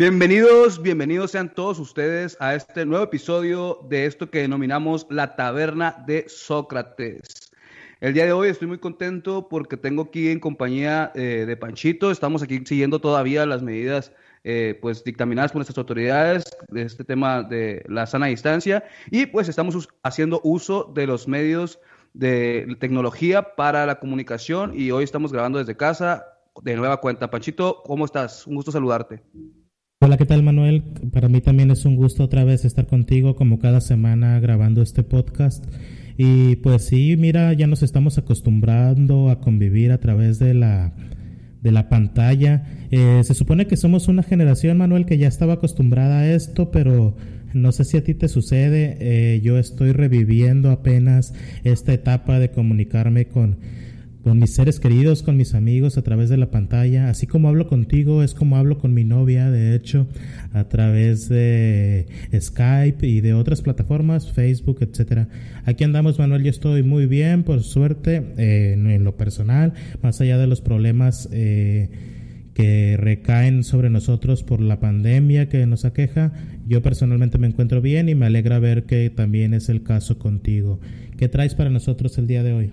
Bienvenidos, bienvenidos sean todos ustedes a este nuevo episodio de esto que denominamos la taberna de Sócrates. El día de hoy estoy muy contento porque tengo aquí en compañía eh, de Panchito, estamos aquí siguiendo todavía las medidas eh, pues dictaminadas por nuestras autoridades de este tema de la sana distancia y pues estamos haciendo uso de los medios de tecnología para la comunicación y hoy estamos grabando desde casa de nueva cuenta. Panchito, ¿cómo estás? Un gusto saludarte. Hola, ¿qué tal Manuel? Para mí también es un gusto otra vez estar contigo como cada semana grabando este podcast. Y pues sí, mira, ya nos estamos acostumbrando a convivir a través de la, de la pantalla. Eh, se supone que somos una generación, Manuel, que ya estaba acostumbrada a esto, pero no sé si a ti te sucede. Eh, yo estoy reviviendo apenas esta etapa de comunicarme con con mis seres queridos, con mis amigos a través de la pantalla. Así como hablo contigo, es como hablo con mi novia, de hecho, a través de Skype y de otras plataformas, Facebook, etcétera. Aquí andamos, Manuel, yo estoy muy bien, por suerte, eh, en lo personal, más allá de los problemas eh, que recaen sobre nosotros por la pandemia que nos aqueja, yo personalmente me encuentro bien y me alegra ver que también es el caso contigo. ¿Qué traes para nosotros el día de hoy?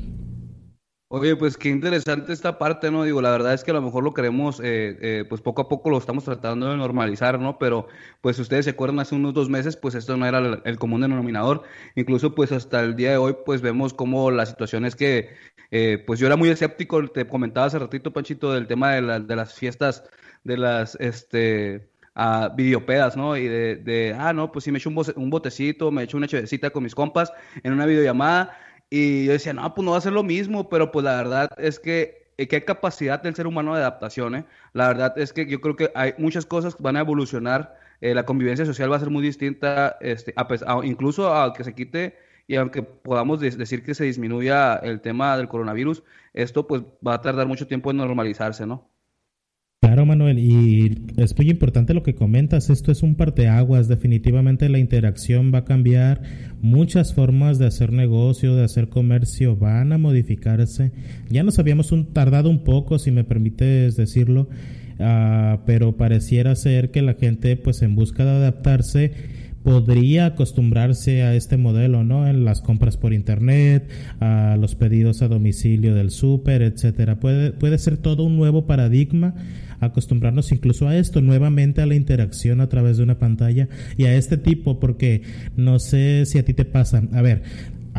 Oye, pues qué interesante esta parte, ¿no? Digo, la verdad es que a lo mejor lo queremos, eh, eh, pues poco a poco lo estamos tratando de normalizar, ¿no? Pero, pues ustedes se acuerdan, hace unos dos meses, pues esto no era el, común denominador. Incluso, pues hasta el día de hoy, pues vemos como la situación es que, eh, pues yo era muy escéptico, te comentaba hace ratito, Panchito, del tema de, de las fiestas, de las, este... a videopedas, ¿no? Y de, de, ah, no, pues si me echo un, un botecito, me echo una chevecita con mis compas en una videollamada y yo decía, no, pues no va a ser lo mismo, pero pues la verdad es que, eh, qué capacidad del ser humano de adaptación, ¿eh? La verdad es que yo creo que hay muchas cosas que van a evolucionar, eh, la convivencia social va a ser muy distinta, este, a, incluso a que se quite y aunque podamos decir que se disminuya el tema del coronavirus, esto pues va a tardar mucho tiempo en normalizarse, ¿no? Claro, Manuel, y es muy importante lo que comentas. Esto es un parteaguas. Definitivamente la interacción va a cambiar. Muchas formas de hacer negocio, de hacer comercio van a modificarse. Ya nos habíamos un, tardado un poco, si me permites decirlo, uh, pero pareciera ser que la gente, pues en busca de adaptarse, podría acostumbrarse a este modelo, ¿no? En las compras por internet, a los pedidos a domicilio del súper, etcétera. Puede, puede ser todo un nuevo paradigma acostumbrarnos incluso a esto, nuevamente a la interacción a través de una pantalla y a este tipo, porque no sé si a ti te pasa. A ver,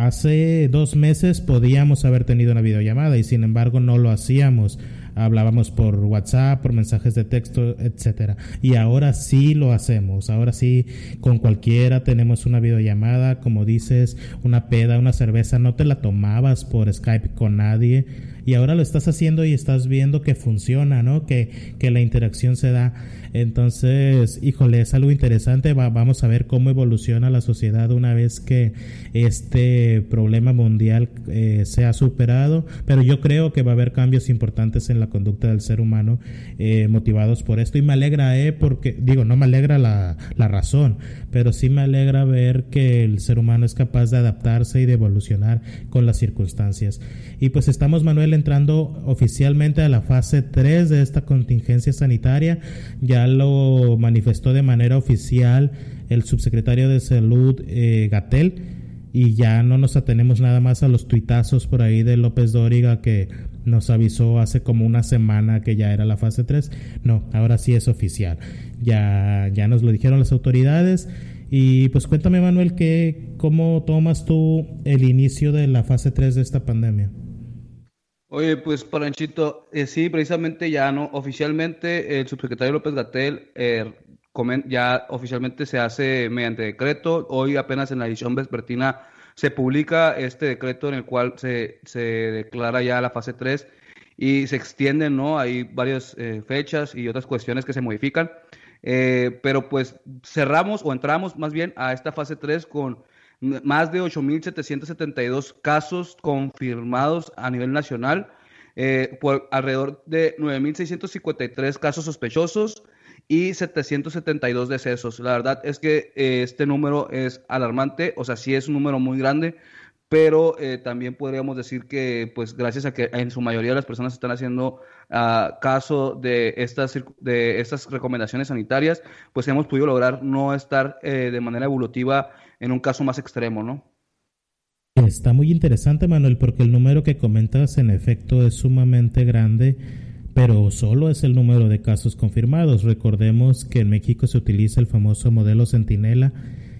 hace dos meses podíamos haber tenido una videollamada y sin embargo no lo hacíamos hablábamos por WhatsApp, por mensajes de texto, etcétera. Y ahora sí lo hacemos. Ahora sí, con cualquiera tenemos una videollamada, como dices, una peda, una cerveza, no te la tomabas por Skype con nadie y ahora lo estás haciendo y estás viendo que funciona, ¿no? Que, que la interacción se da. Entonces, híjole, es algo interesante. vamos a ver cómo evoluciona la sociedad una vez que este problema mundial eh, sea superado. Pero yo creo que va a haber cambios importantes en la conducta del ser humano eh, motivados por esto. Y me alegra, ¿eh? Porque, digo, no me alegra la, la razón, pero sí me alegra ver que el ser humano es capaz de adaptarse y de evolucionar con las circunstancias. Y pues estamos, Manuel, entrando oficialmente a la fase 3 de esta contingencia sanitaria. Ya lo manifestó de manera oficial el subsecretario de Salud, eh, Gatel, y ya no nos atenemos nada más a los tuitazos por ahí de López Dóriga que nos avisó hace como una semana que ya era la fase 3. No, ahora sí es oficial. Ya, ya nos lo dijeron las autoridades. Y pues cuéntame, Manuel, que, ¿cómo tomas tú el inicio de la fase 3 de esta pandemia? Oye, pues Paranchito, eh, sí, precisamente ya no, oficialmente el subsecretario López Gatel eh, ya oficialmente se hace mediante decreto. Hoy apenas en la edición vespertina se publica este decreto en el cual se, se declara ya la fase 3 y se extienden, ¿no? Hay varias eh, fechas y otras cuestiones que se modifican. pero pues cerramos o entramos más bien a esta fase 3 con más de 8.772 casos confirmados a nivel nacional, eh, por alrededor de 9.653 casos sospechosos y 772 decesos. La verdad es que eh, este número es alarmante, o sea, sí es un número muy grande, pero eh, también podríamos decir que, pues, gracias a que en su mayoría las personas están haciendo uh, caso de estas, de estas recomendaciones sanitarias, pues hemos podido lograr no estar eh, de manera evolutiva en un caso más extremo, ¿no? Está muy interesante, Manuel, porque el número que comentas en efecto es sumamente grande, pero solo es el número de casos confirmados. Recordemos que en México se utiliza el famoso modelo Centinela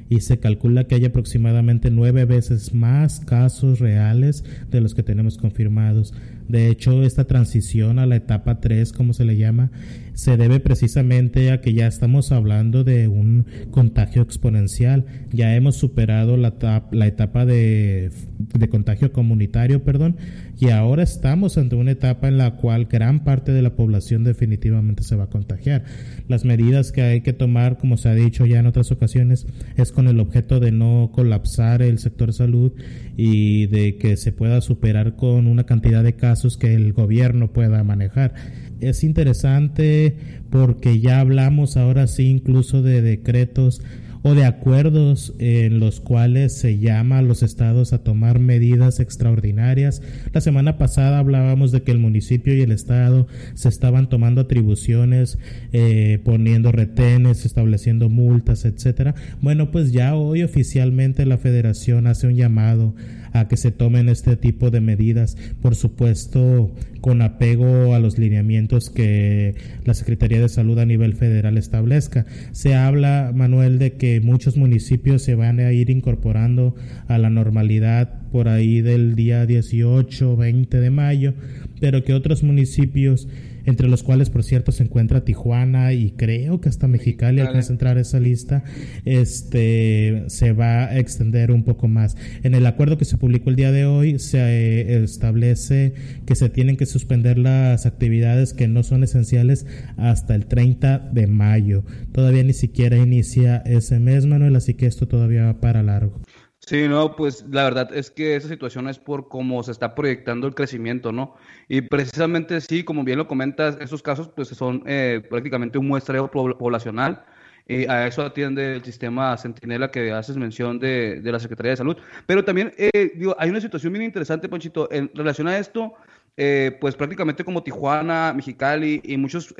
y se calcula que hay aproximadamente nueve veces más casos reales de los que tenemos confirmados. De hecho, esta transición a la etapa 3, como se le llama, se debe precisamente a que ya estamos hablando de un contagio exponencial. Ya hemos superado la, la etapa de, de, contagio comunitario, perdón, y ahora estamos ante una etapa en la cual gran parte de la población definitivamente se va a contagiar. Las medidas que hay que tomar, como se ha dicho ya en otras ocasiones, es con el objeto de no colapsar el sector salud y de que se pueda superar con una cantidad de casos que el gobierno pueda manejar es interesante porque ya hablamos ahora sí incluso de decretos o de acuerdos en los cuales se llama a los estados a tomar medidas extraordinarias. La semana pasada hablábamos de que el municipio y el estado se estaban tomando atribuciones, eh, poniendo retenes, estableciendo multas, etcétera. Bueno, pues ya hoy oficialmente la federación hace un llamado a que se tomen este tipo de medidas, por supuesto con apego a los lineamientos que la Secretaría de Salud a nivel federal establezca. Se habla, Manuel, de que muchos municipios se van a ir incorporando a la normalidad por ahí del día 18, 20 de mayo, pero que otros municipios entre los cuales por cierto se encuentra Tijuana y creo que hasta Mexicali alcanza a entrar esa lista, este se va a extender un poco más. En el acuerdo que se publicó el día de hoy se eh, establece que se tienen que suspender las actividades que no son esenciales hasta el 30 de mayo. Todavía ni siquiera inicia ese mes, Manuel, así que esto todavía va para largo. Sí, no, pues la verdad es que esa situación es por cómo se está proyectando el crecimiento, ¿no? Y precisamente sí, como bien lo comentas, esos casos pues son eh, prácticamente un muestreo poblacional. Y a eso atiende el sistema Centinela que haces mención de, de la Secretaría de Salud. Pero también, eh, digo, hay una situación bien interesante, Ponchito, en relación a esto, eh, pues prácticamente como Tijuana, Mexicali y muchos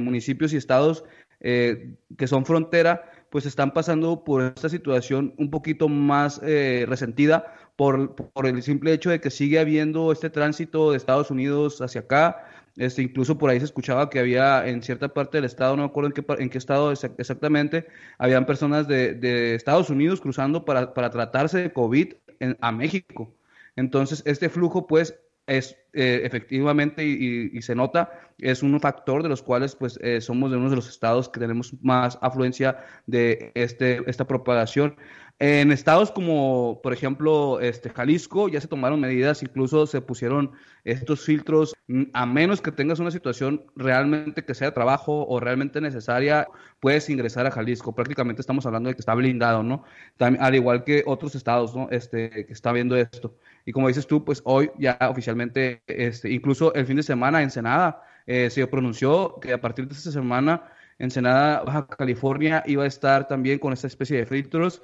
municipios y estados que son frontera, pues están pasando por esta situación un poquito más eh, resentida por, por, el simple hecho de que sigue habiendo este tránsito de Estados Unidos hacia acá. Este, incluso por ahí se escuchaba que había en cierta parte del estado, no me acuerdo en qué, en qué estado exactamente, habían personas de, Estados Unidos cruzando para, para tratarse de COVID a México. Entonces, este flujo, pues, es eh, efectivamente y, se nota, es un factor de los cuales pues eh, somos de uno de los estados que tenemos más afluencia de este, esta propagación. En estados como, por ejemplo, este, Jalisco, ya se tomaron medidas, incluso se pusieron estos filtros, mm, a menos que tengas una situación realmente que sea trabajo o realmente necesaria, puedes ingresar a Jalisco. Prácticamente estamos hablando de que está blindado, ¿no? al igual que otros estados, ¿no? Este, que está viendo esto. Y como dices tú, pues hoy ya oficialmente, este, incluso el fin de semana, Ensenada eh, se pronunció que a partir de esta semana, Ensenada, Baja California, iba a estar también con esta especie de filtros.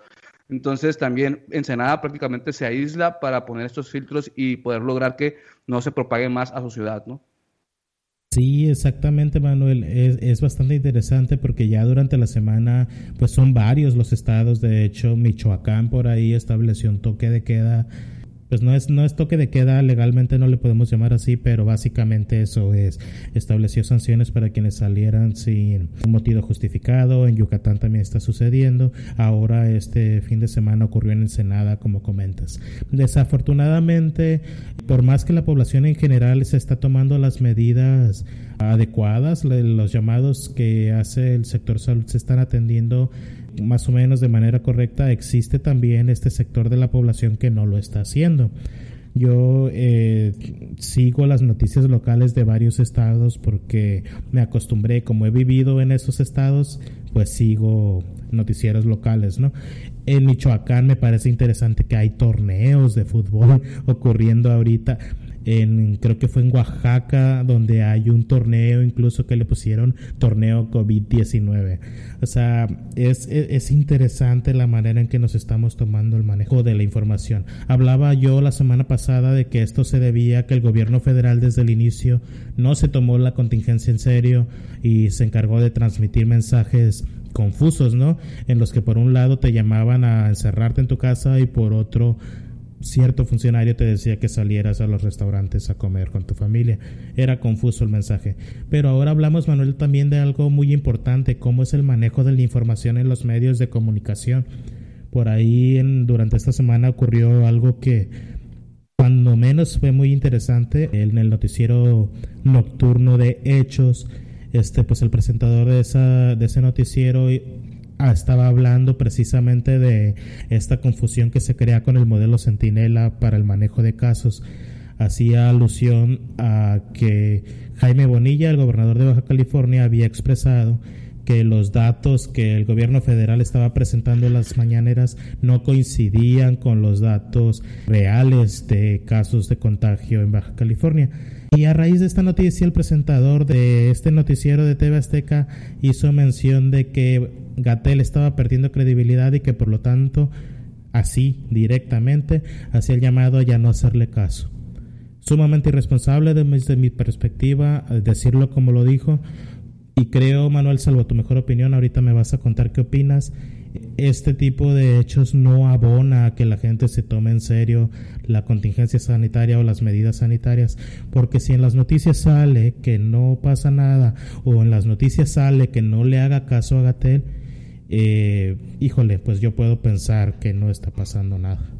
Entonces también Ensenada prácticamente se aísla para poner estos filtros y poder lograr que no se propague más a su ciudad, ¿no? Sí, exactamente, Manuel. Es, es, bastante interesante porque ya durante la semana, pues son varios los estados. De hecho, Michoacán por ahí estableció un toque de queda pues no es, no es toque de queda, legalmente no le podemos llamar así, pero básicamente eso es, estableció sanciones para quienes salieran sin un motivo justificado, en Yucatán también está sucediendo, ahora este fin de semana ocurrió en Ensenada, como comentas. Desafortunadamente, por más que la población en general se está tomando las medidas adecuadas, los llamados que hace el sector salud se están atendiendo más o menos de manera correcta, existe también este sector de la población que no lo está haciendo. Yo eh, sigo las noticias locales de varios estados porque me acostumbré, como he vivido en esos estados, pues sigo noticieros locales, ¿no? En Michoacán me parece interesante que hay torneos de fútbol ocurriendo ahorita en, creo que fue en Oaxaca, donde hay un torneo incluso que le pusieron torneo COVID-19. O sea, es, es, interesante la manera en que nos estamos tomando el manejo de la información. Hablaba yo la semana pasada de que esto se debía a que el gobierno federal desde el inicio no se tomó la contingencia en serio y se encargó de transmitir mensajes confusos, ¿no? En los que por un lado te llamaban a encerrarte en tu casa y por otro cierto funcionario te decía que salieras a los restaurantes a comer con tu familia. Era confuso el mensaje. Pero ahora hablamos, Manuel, también de algo muy importante, cómo es el manejo de la información en los medios de comunicación. Por ahí en, durante esta semana ocurrió algo que cuando menos fue muy interesante en el noticiero nocturno de Hechos. Este, pues el presentador de, esa, de ese noticiero estaba hablando precisamente de esta confusión que se crea con el modelo Centinela para el manejo de casos. Hacía alusión a que Jaime Bonilla, el gobernador de Baja California, había expresado que los datos que el gobierno federal estaba presentando en las mañaneras no coincidían con los datos reales de casos de contagio en Baja California. Y a raíz de esta noticia, el presentador de este noticiero de TV Azteca hizo mención de que Gatel estaba perdiendo credibilidad y que por lo tanto, así directamente, hacía el llamado a ya no hacerle caso. Sumamente irresponsable desde mi perspectiva, decirlo como lo dijo, y creo, Manuel, salvo tu mejor opinión, ahorita me vas a contar qué opinas. Este tipo de hechos no abona a que la gente se tome en serio la contingencia sanitaria o las medidas sanitarias, porque si en las noticias sale que no pasa nada o en las noticias sale que no le haga caso a Gatel, eh, híjole, pues yo puedo pensar que no está pasando nada.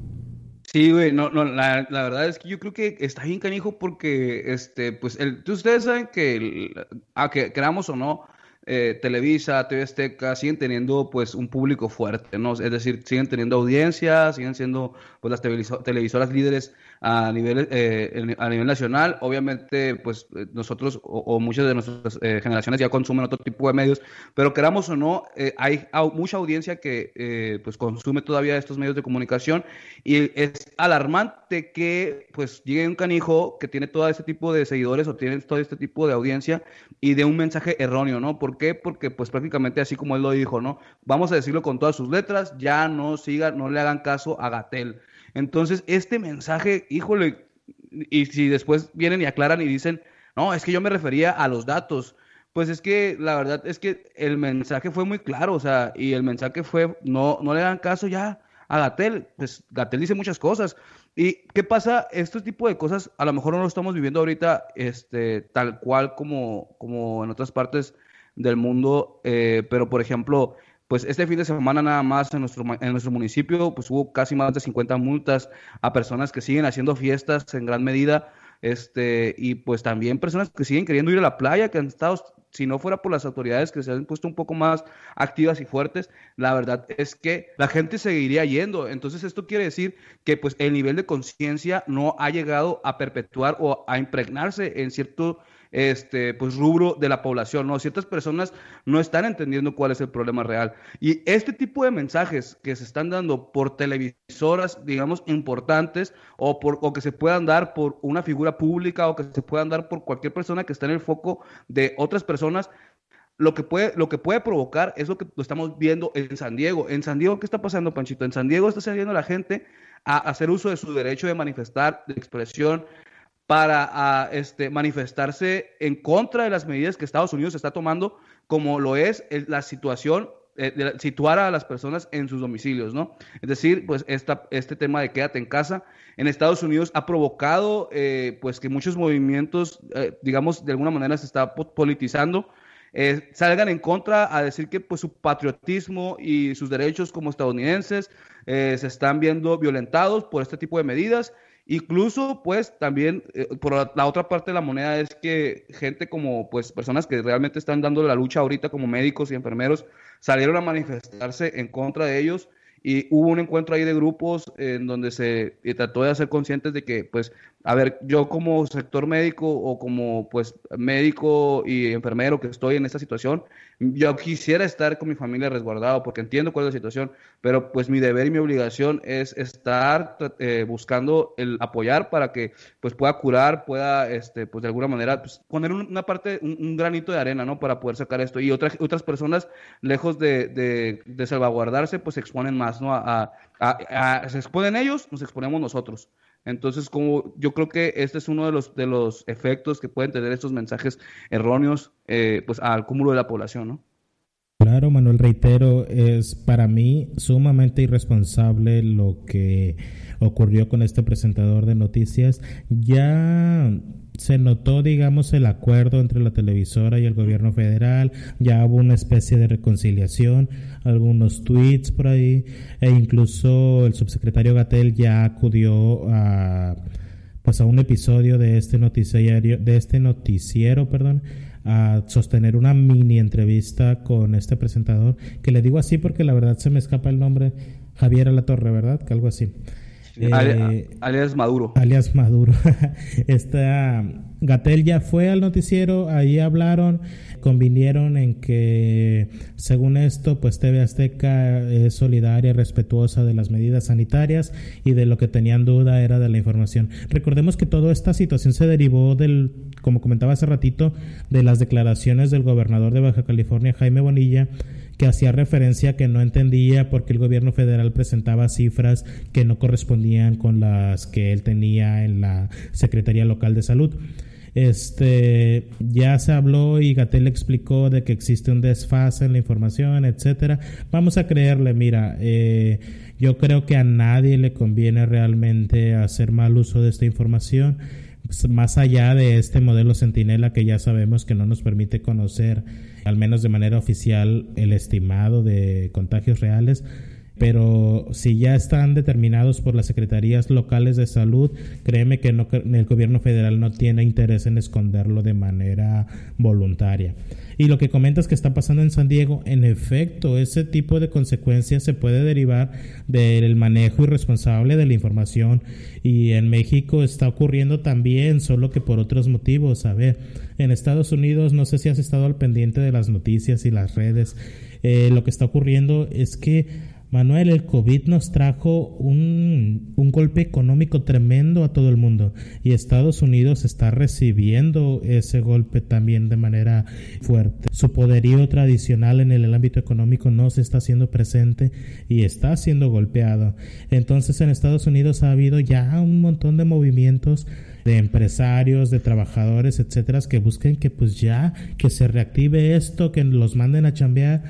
Sí, güey, no, no, la, la, verdad es que yo creo que está bien canijo porque, este, pues, el, ustedes saben que, a que queramos o no, eh, Televisa, TV Azteca siguen teniendo pues un público fuerte, ¿no? Es decir, siguen teniendo audiencia, siguen siendo pues las televisoras líderes a nivel, eh, a nivel nacional. Obviamente, pues eh, nosotros o, muchas de nuestras eh, generaciones ya consumen otro tipo de medios, pero queramos o no, hay mucha audiencia que pues consume todavía estos medios de comunicación y es alarmante que pues llegue un canijo que tiene todo este tipo de seguidores o tiene todo este tipo de audiencia y de un mensaje erróneo, ¿no? ¿Por qué? Porque pues prácticamente así como él lo dijo, ¿no? Vamos a decirlo con todas sus letras, ya no sigan, no le hagan caso a Gatel. Entonces, este mensaje, híjole, y si después vienen y aclaran y dicen, no, es que yo me refería a los datos, pues es que la verdad es que el mensaje fue muy claro, o sea, y el mensaje fue, no, no le hagan caso ya a Gatel, pues Gatel dice muchas cosas. ¿Y qué pasa? Este tipo de cosas a lo mejor no lo estamos viviendo ahorita este, tal cual como, como en otras partes del mundo, eh, pero por ejemplo, pues este fin de semana nada más en nuestro, en nuestro municipio, pues hubo casi más de 50 multas a personas que siguen haciendo fiestas en gran medida, este, y pues también personas que siguen queriendo ir a la playa, que han estado, si no fuera por las autoridades que se han puesto un poco más activas y fuertes, la verdad es que la gente seguiría yendo. Entonces esto quiere decir que pues el nivel de conciencia no ha llegado a perpetuar o a impregnarse en cierto este, pues, rubro de la población, ¿no? Ciertas personas no están entendiendo cuál es el problema real. Y este tipo de mensajes que se están dando por televisoras, digamos, importantes, o, por, o que se puedan dar por una figura pública, o que se puedan dar por cualquier persona que está en el foco de otras personas, lo que puede, lo que puede provocar es lo que lo estamos viendo en San Diego. En San Diego, ¿qué está pasando, Panchito? En San Diego está saliendo la gente a hacer uso de su derecho de manifestar, de expresión, para este, manifestarse en contra de las medidas que Estados Unidos está tomando, como lo es la situación eh, de situar a las personas en sus domicilios, ¿no? Es decir, pues esta, este tema de quédate en casa en Estados Unidos ha provocado eh, pues que muchos movimientos, eh, digamos, de alguna manera se está politizando, salgan en contra a decir que pues su patriotismo y sus derechos como estadounidenses se están viendo violentados por este tipo de medidas. Incluso, pues, también, eh, por la, otra parte de la moneda es que gente como, pues, personas que realmente están dando la lucha ahorita como médicos y enfermeros, salieron a manifestarse en contra de ellos. Y hubo un encuentro ahí de grupos en donde se trató de hacer conscientes de que, pues, a ver, yo como sector médico o como pues médico y enfermero que estoy en esta situación, yo quisiera estar con mi familia resguardado porque entiendo cuál es la situación, pero pues mi deber y mi obligación es estar eh, buscando el apoyar para que pues pueda curar, pueda este pues de alguna manera pues, poner una parte, un, granito de arena, ¿no? Para poder sacar esto. Y otras otras personas lejos de, de, salvaguardarse pues se exponen más, ¿no? a, se exponen ellos, nos exponemos nosotros. Entonces, como yo creo que este es uno de los, de los efectos que pueden tener estos mensajes erróneos eh, pues al cúmulo de la población, ¿no? Claro, Manuel, reitero, es para mí sumamente irresponsable lo que ocurrió con este presentador de noticias. Ya se notó, digamos, el acuerdo entre la televisora y el gobierno federal, ya hubo una especie de reconciliación, algunos tweets por ahí, e incluso el subsecretario Gatel ya acudió a pues a un episodio de este noticiario, de este noticiero, perdón, a sostener una mini entrevista con este presentador, que le digo así porque la verdad se me escapa el nombre, Javier Alatorre, ¿verdad? Que algo así. Eh, alias Maduro. Alias Maduro. Esta Gatel ya fue al noticiero, ahí hablaron, convinieron en que, según esto, pues TV Azteca es solidaria y respetuosa de las medidas sanitarias y de lo que tenían duda era de la información. Recordemos que toda esta situación se derivó del, como comentaba hace ratito, de las declaraciones del gobernador de Baja California, Jaime Bonilla, que hacía referencia a que no entendía por qué el gobierno federal presentaba cifras que no correspondían con las que él tenía en la Secretaría Local de Salud. Este ya se habló y Gatel explicó de que existe un desfase en la información, etcétera. Vamos a creerle, mira, eh, yo creo que a nadie le conviene realmente hacer mal uso de esta información pues, más allá de este modelo centinela que ya sabemos que no nos permite conocer al menos de manera oficial, el estimado de contagios reales. Pero si ya están determinados por las secretarías locales de salud, créeme que el gobierno federal no tiene interés en esconderlo de manera voluntaria. Y lo que comentas que está pasando en San Diego, en efecto, ese tipo de consecuencias se puede derivar del manejo irresponsable de la información. Y en México está ocurriendo también, solo que por otros motivos. A ver, en Estados Unidos, no sé si has estado al pendiente de las noticias y las redes, eh, lo que está ocurriendo es que Manuel, el COVID nos trajo un, un, golpe económico tremendo a todo el mundo y Estados Unidos está recibiendo ese golpe también de manera fuerte. Su poderío tradicional en el ámbito económico no se está haciendo presente y está siendo golpeado. Entonces en Estados Unidos ha habido ya un montón de movimientos de empresarios, de trabajadores, etcétera, que busquen que pues ya que se reactive esto, que los manden a chambear,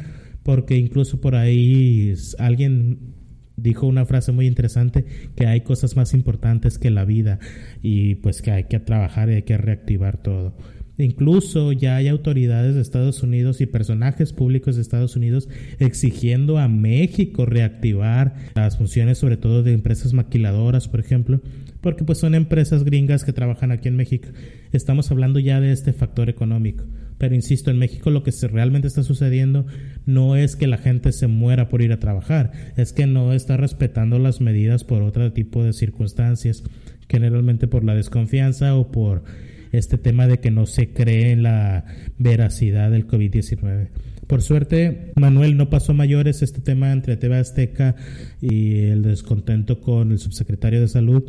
porque incluso por ahí alguien dijo una frase muy interesante que hay cosas más importantes que la vida y pues que hay que trabajar y hay que reactivar todo. Incluso ya hay autoridades de Estados Unidos y personajes públicos de Estados Unidos exigiendo a México reactivar las funciones sobre todo de empresas maquiladoras, por ejemplo, porque pues son empresas gringas que trabajan aquí en México. Estamos hablando ya de este factor económico. Pero insisto, en México lo que realmente está sucediendo no es que la gente se muera por ir a trabajar, es que no está respetando las medidas por otro tipo de circunstancias, generalmente por la desconfianza o por este tema de que no se cree en la veracidad del COVID-19. Por suerte, Manuel no pasó mayores este tema entre TV Azteca y el descontento con el subsecretario de Salud,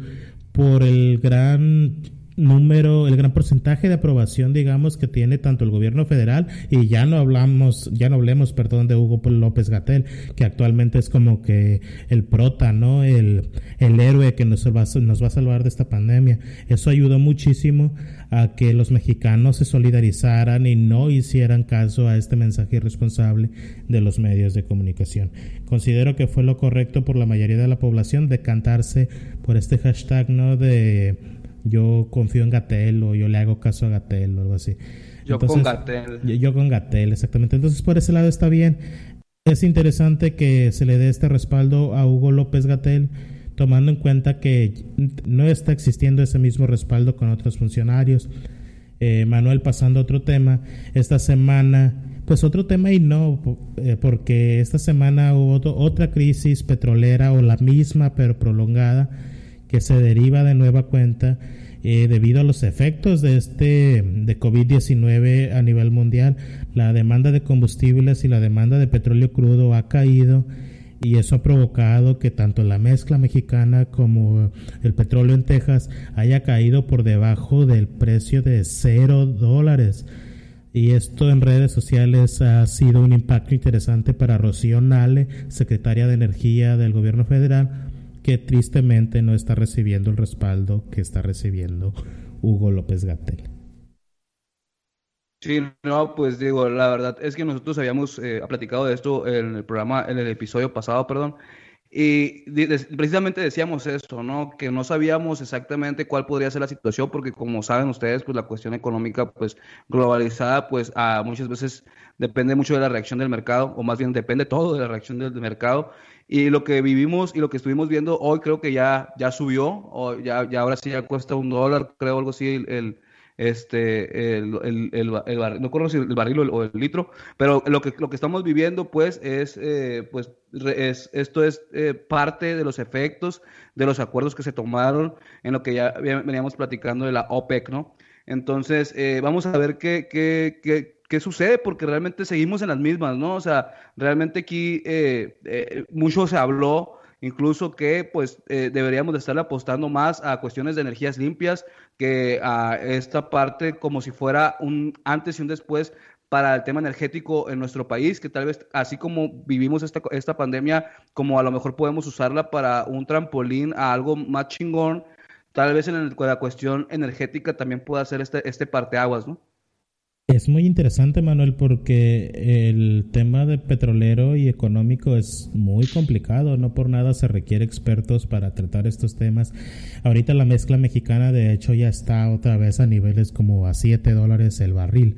por el gran número, el gran porcentaje de aprobación, digamos, que tiene tanto el gobierno federal y ya no hablamos, ya no hablemos, perdón, de Hugo López Gatel, que actualmente es como que el prota, ¿no? El, el héroe que nos va, nos va a salvar de esta pandemia. Eso ayudó muchísimo a que los mexicanos se solidarizaran y no hicieran caso a este mensaje irresponsable de los medios de comunicación. Considero que fue lo correcto por la mayoría de la población decantarse por este hashtag, ¿no? De yo confío en Gatel o yo le hago caso a Gatel o algo así. Yo con Gatel. Yo, con Gatel, exactamente. Entonces por ese lado está bien. Es interesante que se le dé este respaldo a Hugo López Gatel, tomando en cuenta que no está existiendo ese mismo respaldo con otros funcionarios. Eh, Manuel, pasando otro tema, esta semana, pues otro tema y no, eh, porque esta semana hubo otra crisis petrolera o la misma pero prolongada que se deriva de nueva cuenta eh, debido a los efectos de este de COVID-19 a nivel mundial, la demanda de combustibles y la demanda de petróleo crudo ha caído y eso ha provocado que tanto la mezcla mexicana como el petróleo en Texas haya caído por debajo del precio de cero dólares. Y esto en redes sociales ha sido un impacto interesante para Rocío Nale, secretaria de Energía del gobierno federal, que tristemente no está recibiendo el respaldo que está recibiendo Hugo López Gatel. Sí, no, pues digo, la verdad es que nosotros habíamos eh, platicado de esto en el programa, en el episodio pasado, perdón, y precisamente decíamos esto, ¿no? Que no sabíamos exactamente cuál podría ser la situación, porque como saben ustedes, pues la cuestión económica, pues globalizada, pues a muchas veces depende mucho de la reacción del mercado, o más bien depende todo de la reacción del mercado. Y lo que vivimos y lo que estuvimos viendo hoy creo que ya, ya subió, o ya, ya ahora sí ya cuesta un dólar, creo algo así, el, este, el, el, el, el no recuerdo si el barril o el, litro, pero lo que, lo que estamos viviendo, pues, es, eh, pues, es, esto es eh, parte de los efectos de los acuerdos que se tomaron en lo que ya veníamos platicando de la OPEC, ¿no? Entonces, eh, vamos a ver qué, qué, qué, qué sucede, porque realmente seguimos en las mismas, ¿no? O sea, realmente aquí eh, eh, mucho se habló incluso que pues eh, deberíamos de estar apostando más a cuestiones de energías limpias que a esta parte como si fuera un antes y un después para el tema energético en nuestro país, que tal vez así como vivimos esta, esta pandemia, como a lo mejor podemos usarla para un trampolín a algo más chingón, tal vez en la cuestión energética también pueda ser este, este parteaguas, ¿no? Es muy interesante, Manuel, porque el tema de petrolero y económico es muy complicado. No por nada se requiere expertos para tratar estos temas. Ahorita la mezcla mexicana, de hecho, ya está otra vez a niveles como a 7 dólares el barril.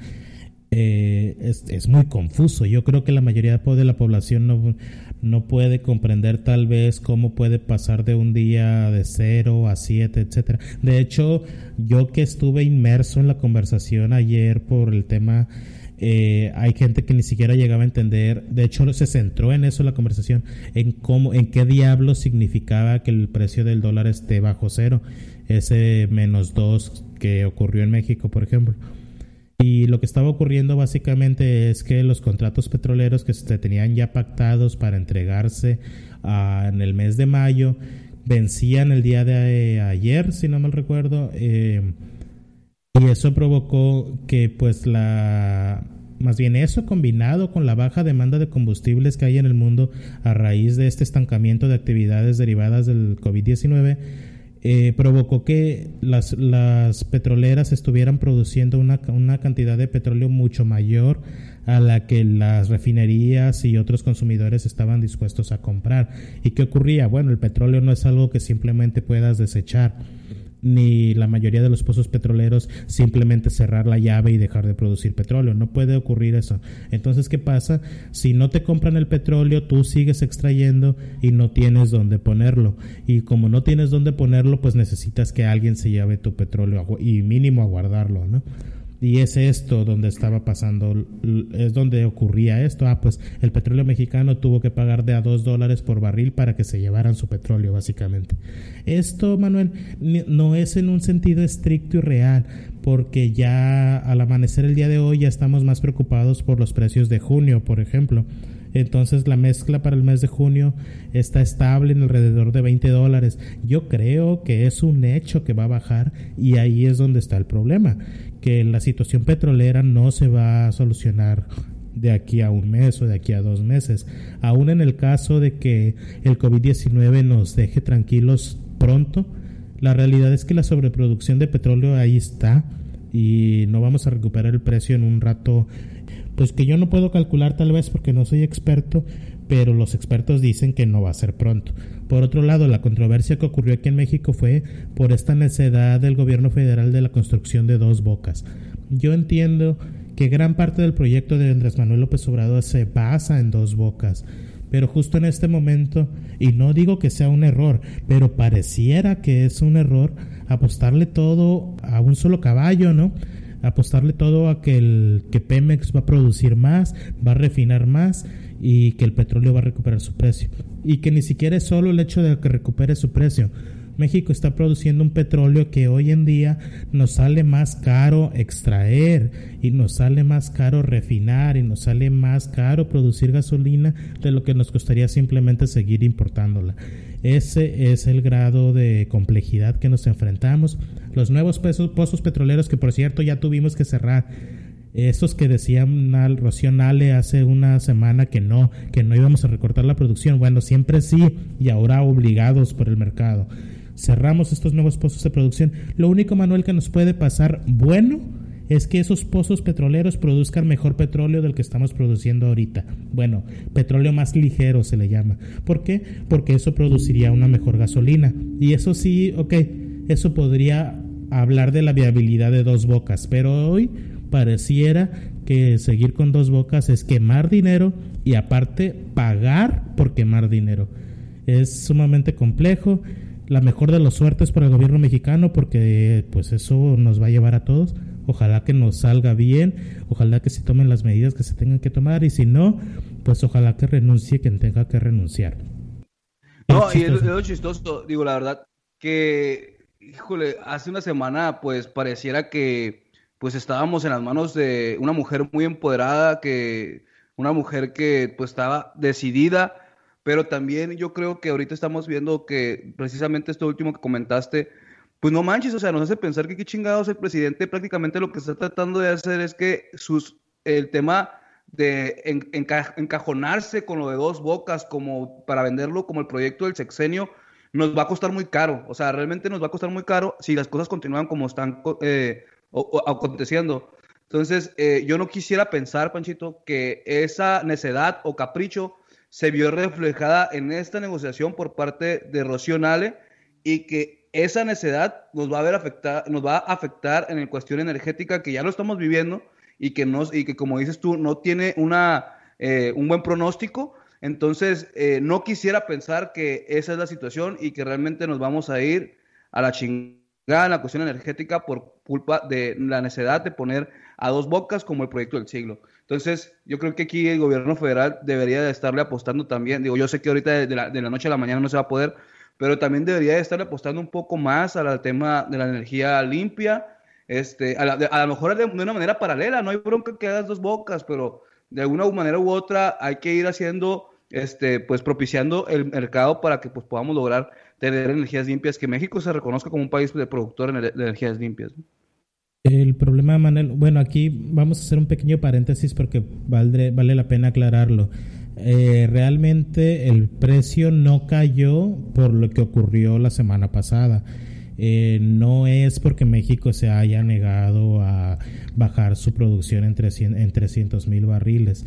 Eh, es, es, muy confuso. Yo creo que la mayoría de la población no, no puede comprender tal vez cómo puede pasar de un día de 0 a 7, etcétera. De hecho, yo que estuve inmerso en la conversación ayer por el tema eh, hay gente que ni siquiera llegaba a entender, de hecho se centró en eso la conversación, en cómo, en qué diablo significaba que el precio del dólar esté bajo cero, ese menos dos que ocurrió en México, por ejemplo. Y lo que estaba ocurriendo básicamente es que los contratos petroleros que se tenían ya pactados para entregarse ah, en el mes de mayo vencían el día de ayer, si no mal recuerdo, eh, y eso provocó que pues la más bien eso combinado con la baja demanda de combustibles que hay en el mundo a raíz de este estancamiento de actividades derivadas del COVID-19 eh, provocó que las, las, petroleras estuvieran produciendo una, una, cantidad de petróleo mucho mayor a la que las refinerías y otros consumidores estaban dispuestos a comprar. ¿Y qué ocurría? Bueno, el petróleo no es algo que simplemente puedas desechar ni la mayoría de los pozos petroleros simplemente cerrar la llave y dejar de producir petróleo. No puede ocurrir eso. Entonces, ¿qué pasa? Si no te compran el petróleo, tú sigues extrayendo y no tienes dónde ponerlo. Y como no tienes dónde ponerlo, pues necesitas que alguien se lleve tu petróleo y mínimo a guardarlo, ¿no? Y es esto donde estaba pasando, es donde ocurría esto. Ah, pues el petróleo mexicano tuvo que pagar de a dos dólares por barril para que se llevaran su petróleo, básicamente. Esto, Manuel, no es en un sentido estricto y real, porque ya al amanecer el día de hoy ya estamos más preocupados por los precios de junio, por ejemplo. Entonces la mezcla para el mes de junio está estable en alrededor de 20 dólares. Yo creo que es un hecho que va a bajar y ahí es donde está el problema que la situación petrolera no se va a solucionar de aquí a un mes o de aquí a dos meses. Aún en el caso de que el COVID-19 nos deje tranquilos pronto, la realidad es que la sobreproducción de petróleo ahí está y no vamos a recuperar el precio en un rato, pues que yo no puedo calcular tal vez porque no soy experto, pero los expertos dicen que no va a ser pronto. Por otro lado, la controversia que ocurrió aquí en México fue por esta necesidad del gobierno federal de la construcción de dos bocas. Yo entiendo que gran parte del proyecto de Andrés Manuel López Obrador se basa en dos bocas, pero justo en este momento, y no digo que sea un error, pero pareciera que es un error apostarle todo a un solo caballo, ¿no? apostarle todo a que el que Pemex va a producir más, va a refinar más y que el petróleo va a recuperar su precio. Y que ni siquiera es solo el hecho de que recupere su precio. México está produciendo un petróleo que hoy en día nos sale más caro extraer y nos sale más caro refinar y nos sale más caro producir gasolina de lo que nos costaría simplemente seguir importándola. Ese es el grado de complejidad que nos enfrentamos. Los nuevos pozos petroleros que por cierto ya tuvimos que cerrar estos que decían al Rocío Nale hace una semana que no, que no íbamos a recortar la producción. Bueno, siempre sí y ahora obligados por el mercado. Cerramos estos nuevos pozos de producción. Lo único, Manuel, que nos puede pasar bueno es que esos pozos petroleros produzcan mejor petróleo del que estamos produciendo ahorita. Bueno, petróleo más ligero se le llama. ¿Por qué? Porque eso produciría una mejor gasolina. Y eso sí, ok, eso podría hablar de la viabilidad de dos bocas, pero hoy pareciera que seguir con dos bocas es quemar dinero y aparte pagar por quemar dinero. Es sumamente complejo. La mejor de las suertes para el gobierno mexicano porque pues eso nos va a llevar a todos. Ojalá que nos salga bien, ojalá que se tomen las medidas que se tengan que tomar y si no, pues ojalá que renuncie quien tenga que renunciar. No, y es, lo chistoso, digo la verdad que, híjole, hace una semana pues pareciera que pues estábamos en las manos de una mujer muy empoderada, que una mujer que pues estaba decidida, pero también yo creo que ahorita estamos viendo que precisamente esto último que comentaste, pues no manches, o sea, nos hace pensar que qué chingados el presidente prácticamente lo que está tratando de hacer es que sus el tema de encajonarse con lo de dos bocas como para venderlo como el proyecto del sexenio nos va a costar muy caro, o sea, realmente nos va a costar muy caro si las cosas continúan como están eh, o, aconteciendo. Entonces, eh, yo no quisiera pensar, Panchito, que esa necedad o capricho se vio reflejada en esta negociación por parte de Rocío Nale y que esa necedad nos va a ver afectar, nos va a afectar en la cuestión energética que ya lo estamos viviendo y que, nos, y que como dices tú, no tiene una, eh, un buen pronóstico. Entonces, eh, no quisiera pensar que esa es la situación y que realmente nos vamos a ir a la chingada la cuestión energética por culpa de la necesidad de poner a dos bocas como el proyecto del siglo. Entonces, yo creo que aquí el gobierno federal debería de estarle apostando también. Digo, yo sé que ahorita de la, de la noche a la mañana no se va a poder, pero también debería de estarle apostando un poco más al tema de la energía limpia, este, a, a lo mejor de, una manera paralela, no hay bronca que hagas dos bocas, pero de alguna manera u otra hay que ir haciendo, este, pues propiciando el mercado para que pues podamos lograr tener energías limpias, que México se reconozca como un país de productor de energías limpias. El problema, Manuel, bueno, aquí vamos a hacer un pequeño paréntesis porque vale, vale la pena aclararlo. Eh, realmente el precio no cayó por lo que ocurrió la semana pasada. Eh, no es porque México se haya negado a bajar su producción en, 300 mil barriles.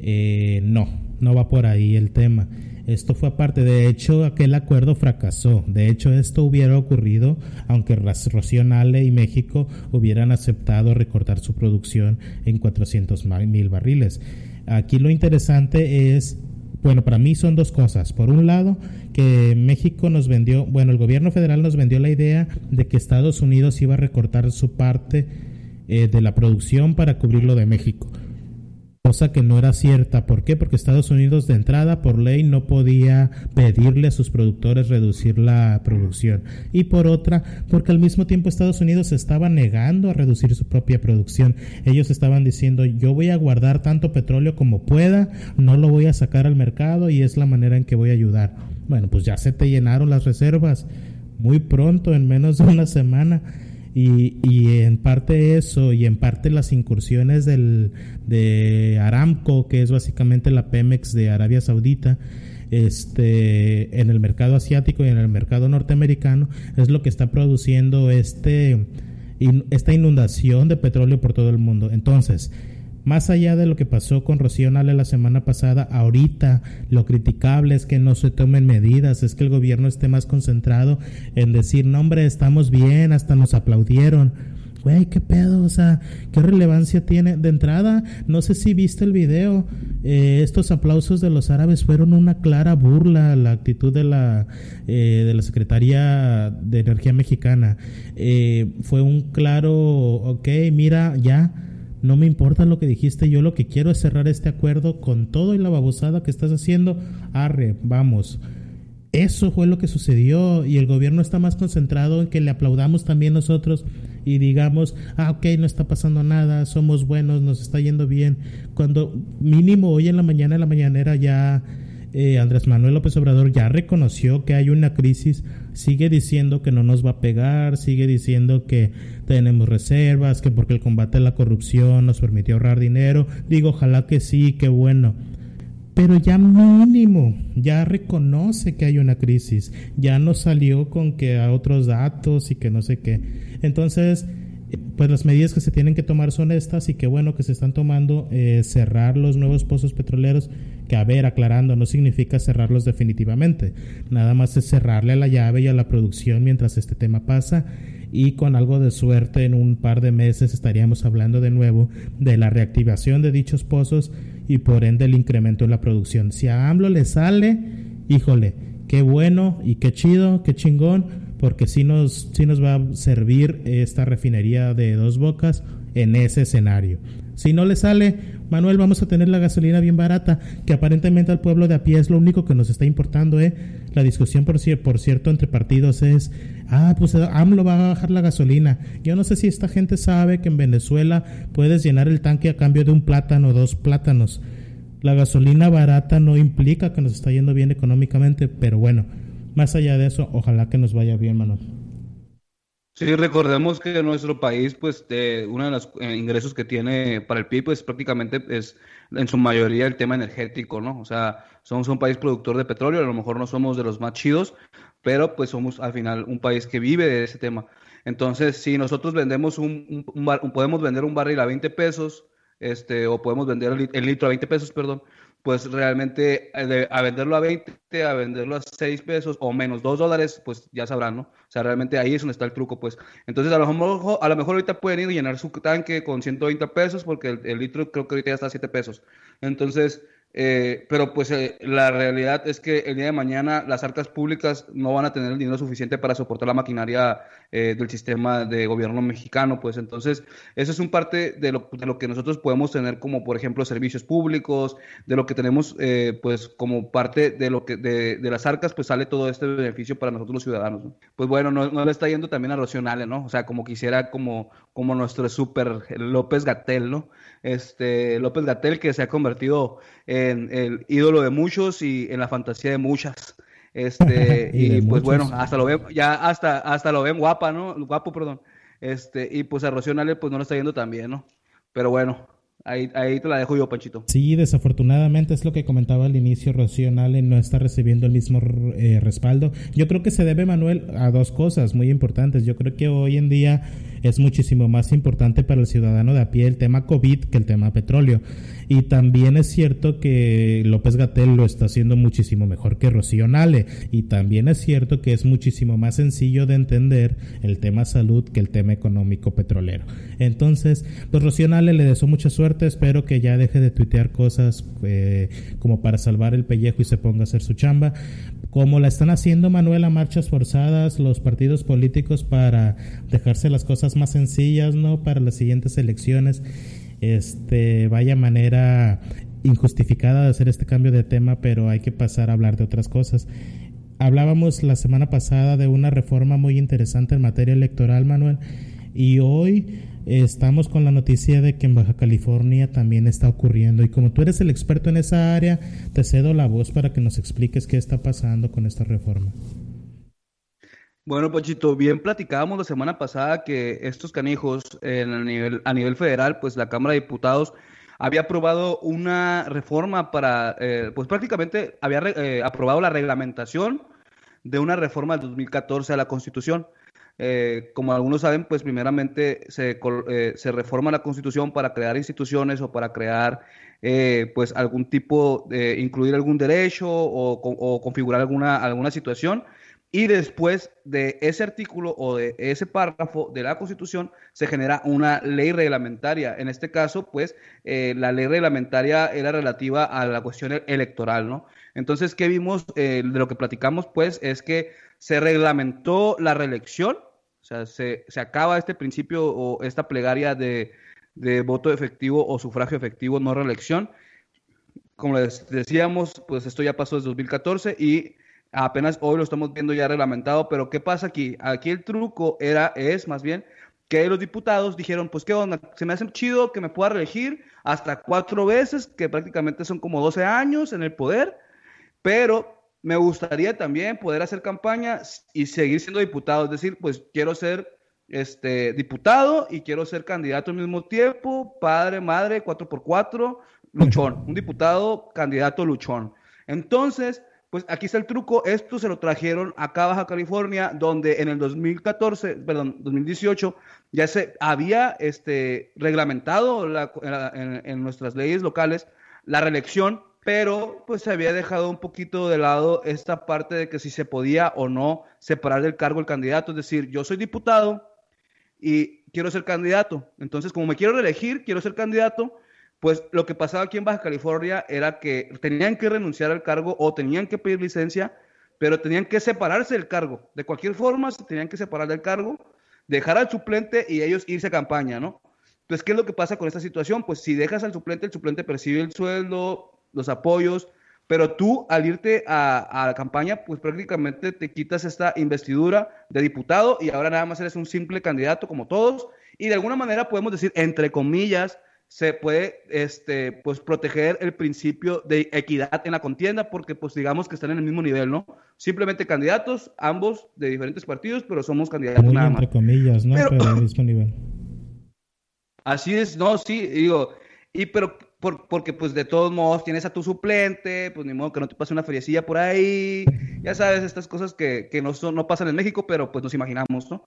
Eh, no, no va por ahí el tema. Esto fue aparte. De hecho, aquel acuerdo fracasó. De hecho, esto hubiera ocurrido aunque Rocío Nale y México hubieran aceptado recortar su producción en 400 mil barriles. Aquí lo interesante es bueno, para mí son dos cosas. Por un lado, que México nos vendió, bueno, el gobierno federal nos vendió la idea de que Estados Unidos iba a recortar su parte eh, de la producción para cubrirlo de México cosa que no era cierta. ¿Por qué? Porque Estados Unidos de entrada por ley no podía pedirle a sus productores reducir la producción. Y por otra, porque al mismo tiempo Estados Unidos estaba negando a reducir su propia producción. Ellos estaban diciendo yo voy a guardar tanto petróleo como pueda, no lo voy a sacar al mercado y es la manera en que voy a ayudar. Bueno, pues ya se te llenaron las reservas muy pronto, en menos de una semana y, en parte eso y en parte las incursiones del, de Aramco, que es básicamente la Pemex de Arabia Saudita, este, en el mercado asiático y en el mercado norteamericano, es lo que está produciendo este, esta inundación de petróleo por todo el mundo. Entonces, más allá de lo que pasó con Rocío Nale la semana pasada, ahorita lo criticable es que no se tomen medidas, es que el gobierno esté más concentrado en decir, no hombre, estamos bien, hasta nos aplaudieron. Güey, qué pedo, o sea, qué relevancia tiene. De entrada, no sé si viste el video, eh, estos aplausos de los árabes fueron una clara burla la actitud de la, eh, de la Secretaría de Energía Mexicana. Eh, fue un claro, ok, mira, ya no me importa lo que dijiste, yo lo que quiero es cerrar este acuerdo con todo y la babosada que estás haciendo. Arre, vamos. Eso fue lo que sucedió y el gobierno está más concentrado en que le aplaudamos también nosotros y digamos, ah, ok, no está pasando nada, somos buenos, nos está yendo bien. Cuando mínimo hoy en la mañana, en la mañanera ya eh, Andrés Manuel López Obrador ya reconoció que hay una crisis, sigue diciendo que no nos va a pegar, sigue diciendo que tenemos reservas, que porque el combate a la corrupción nos permitió ahorrar dinero. Digo, ojalá que sí, qué bueno pero ya mínimo, ya reconoce que hay una crisis, ya no salió con que a otros datos y que no sé qué. Entonces, pues las medidas que se tienen que tomar son estas y qué bueno que se están tomando, eh, cerrar los nuevos pozos petroleros, que a ver, aclarando, no significa cerrarlos definitivamente, nada más es cerrarle a la llave y a la producción mientras este tema pasa y con algo de suerte en un par de meses estaríamos hablando de nuevo de la reactivación de dichos pozos y por ende el incremento en la producción. Si a AMLO le sale, híjole, qué bueno y qué chido, qué chingón, porque si nos, sí nos va a servir esta refinería de dos bocas en ese escenario. Si no le sale, Manuel, vamos a tener la gasolina bien barata, que aparentemente al pueblo de a pie es lo único que nos está importando, ¿eh? La discusión, por, por cierto, entre partidos es, ah, pues AMLO va a bajar la gasolina. Yo no sé si esta gente sabe que en Venezuela puedes llenar el tanque a cambio de un plátano o dos plátanos. La gasolina barata no implica que nos está yendo bien económicamente, pero bueno, más allá de eso, ojalá que nos vaya bien, Manuel. Sí, recordemos que nuestro país, pues, uno de los eh, ingresos que tiene para el PIB, pues prácticamente es en su mayoría el tema energético, ¿no? O sea, somos un país productor de petróleo, a lo mejor no somos de los más chidos, pero pues somos al final un país que vive de ese tema. Entonces, si nosotros vendemos un, podemos vender un barril a 20 pesos, este, o podemos vender el litro a 20 pesos, perdón, pues realmente eh, a venderlo a 20, a venderlo a 6 pesos o menos 2 dólares, pues ya sabrán, ¿no? O sea, realmente ahí es donde está el truco, pues. Entonces, a lo mejor, a lo mejor ahorita pueden ir y llenar su tanque con 120 pesos, porque el, el litro creo que ahorita ya está a 7 pesos. Entonces, eh, pero pues eh, la realidad es que el día de mañana las arcas públicas no van a tener el dinero suficiente para soportar la maquinaria eh, del sistema de gobierno mexicano, pues entonces eso es un parte de lo, de lo que nosotros podemos tener como por ejemplo servicios públicos, de lo que tenemos pues como parte de lo que de, las arcas pues sale todo este beneficio para nosotros los ciudadanos. Pues bueno, no, le está yendo también a Racionales, ¿no? O sea, como quisiera como, como nuestro super López Gatel, ¿no? Este López Gatel que se ha convertido en el ídolo de muchos y en la fantasía de muchas. Este, y, pues bueno, hasta lo ven, ya hasta, hasta lo ven guapa, ¿no? Guapo, perdón. Este, y pues a Rocío Nale pues no lo está yendo tan bien, ¿no? Pero bueno, Ahí, ahí, te la dejo yo, Panchito. Sí, desafortunadamente es lo que comentaba al inicio, Rocío Nale no está recibiendo el mismo eh, respaldo. Yo creo que se debe, Manuel, a dos cosas muy importantes. Yo creo que hoy en día es muchísimo más importante para el ciudadano de a pie el tema COVID que el tema petróleo. Y también es cierto que López Gatel lo está haciendo muchísimo mejor que Rocío Nale. Y también es cierto que es muchísimo más sencillo de entender el tema salud que el tema económico petrolero. Entonces, pues Rocío Nale le deseo mucha suerte. Espero que ya deje de tuitear cosas eh, como para salvar el pellejo y se ponga a hacer su chamba como la están haciendo Manuel a marchas forzadas los partidos políticos para dejarse las cosas más sencillas, ¿no? Para las siguientes elecciones este, vaya manera injustificada de hacer este cambio de tema, pero hay que pasar a hablar de otras cosas. Hablábamos la semana pasada de una reforma muy interesante en materia electoral, Manuel, y hoy estamos con la noticia de que en Baja California también está ocurriendo. Y como tú eres el experto en esa área, te cedo la voz para que nos expliques qué está pasando con esta reforma. Bueno, Pochito, bien platicábamos la semana pasada que estos canijos en a, nivel, federal, pues la Cámara de Diputados había aprobado una reforma para, eh, pues prácticamente había eh, aprobado la reglamentación de una reforma del 2014 a la Constitución. Eh, como algunos saben, pues primeramente se, se, reforma la Constitución para crear instituciones o para crear pues algún tipo, de incluir algún derecho o, configurar alguna, alguna situación y después de ese artículo o de ese párrafo de la Constitución se genera una ley reglamentaria. En este caso, pues, eh, la ley reglamentaria era relativa a la cuestión electoral, ¿no? Entonces, ¿qué vimos eh, de lo que platicamos? Pues es que se reglamentó la reelección, sea, se, acaba este principio o esta plegaria de, de voto efectivo o sufragio efectivo, no reelección. Como les decíamos, pues esto ya pasó desde 2014 y Apenas hoy lo estamos viendo ya reglamentado, pero ¿qué pasa aquí? Aquí el truco era, es más bien que los diputados dijeron, pues qué onda, se me hace chido que me pueda reelegir hasta cuatro veces, que prácticamente son como 12 años en el poder, pero me gustaría también poder hacer campaña y seguir siendo diputado, es decir, pues quiero ser este, diputado y quiero ser candidato al mismo tiempo, padre, madre, 4x4, luchón, un diputado candidato luchón. Entonces, pues aquí está el truco, esto se lo trajeron acá a Baja California, donde en el 2014, perdón, 2018, ya se había este, reglamentado en, en, nuestras leyes locales la reelección, pero pues se había dejado un poquito de lado esta parte de que si se podía o no separar del cargo el candidato, es decir, yo soy diputado y quiero ser candidato, entonces como me quiero reelegir, quiero ser candidato, pues lo que pasaba aquí en Baja California era que tenían que renunciar al cargo o tenían que pedir licencia, pero tenían que separarse del cargo. De cualquier forma, se tenían que separar del cargo, dejar al suplente y ellos irse a campaña, ¿no? Entonces, ¿qué es lo que pasa con esta situación? Pues si dejas al suplente, el suplente percibe el sueldo, los apoyos, pero tú al irte a, a, la campaña, pues prácticamente te quitas esta investidura de diputado y ahora nada más eres un simple candidato como todos. Y de alguna manera podemos decir, entre comillas, se puede este, pues, proteger el principio de equidad en la contienda, porque pues digamos que están en el mismo nivel, ¿no? Simplemente candidatos, ambos de diferentes partidos, pero somos candidatos Muy entre comillas, ¿no? Pero, pero mismo nivel. Así es, no, sí, digo, y pero por, porque pues de todos modos tienes a tu suplente, pues ni modo que no te pase una feriecilla por ahí, ya sabes, estas cosas que, que no, son, no pasan en México, pero pues nos imaginamos, ¿no?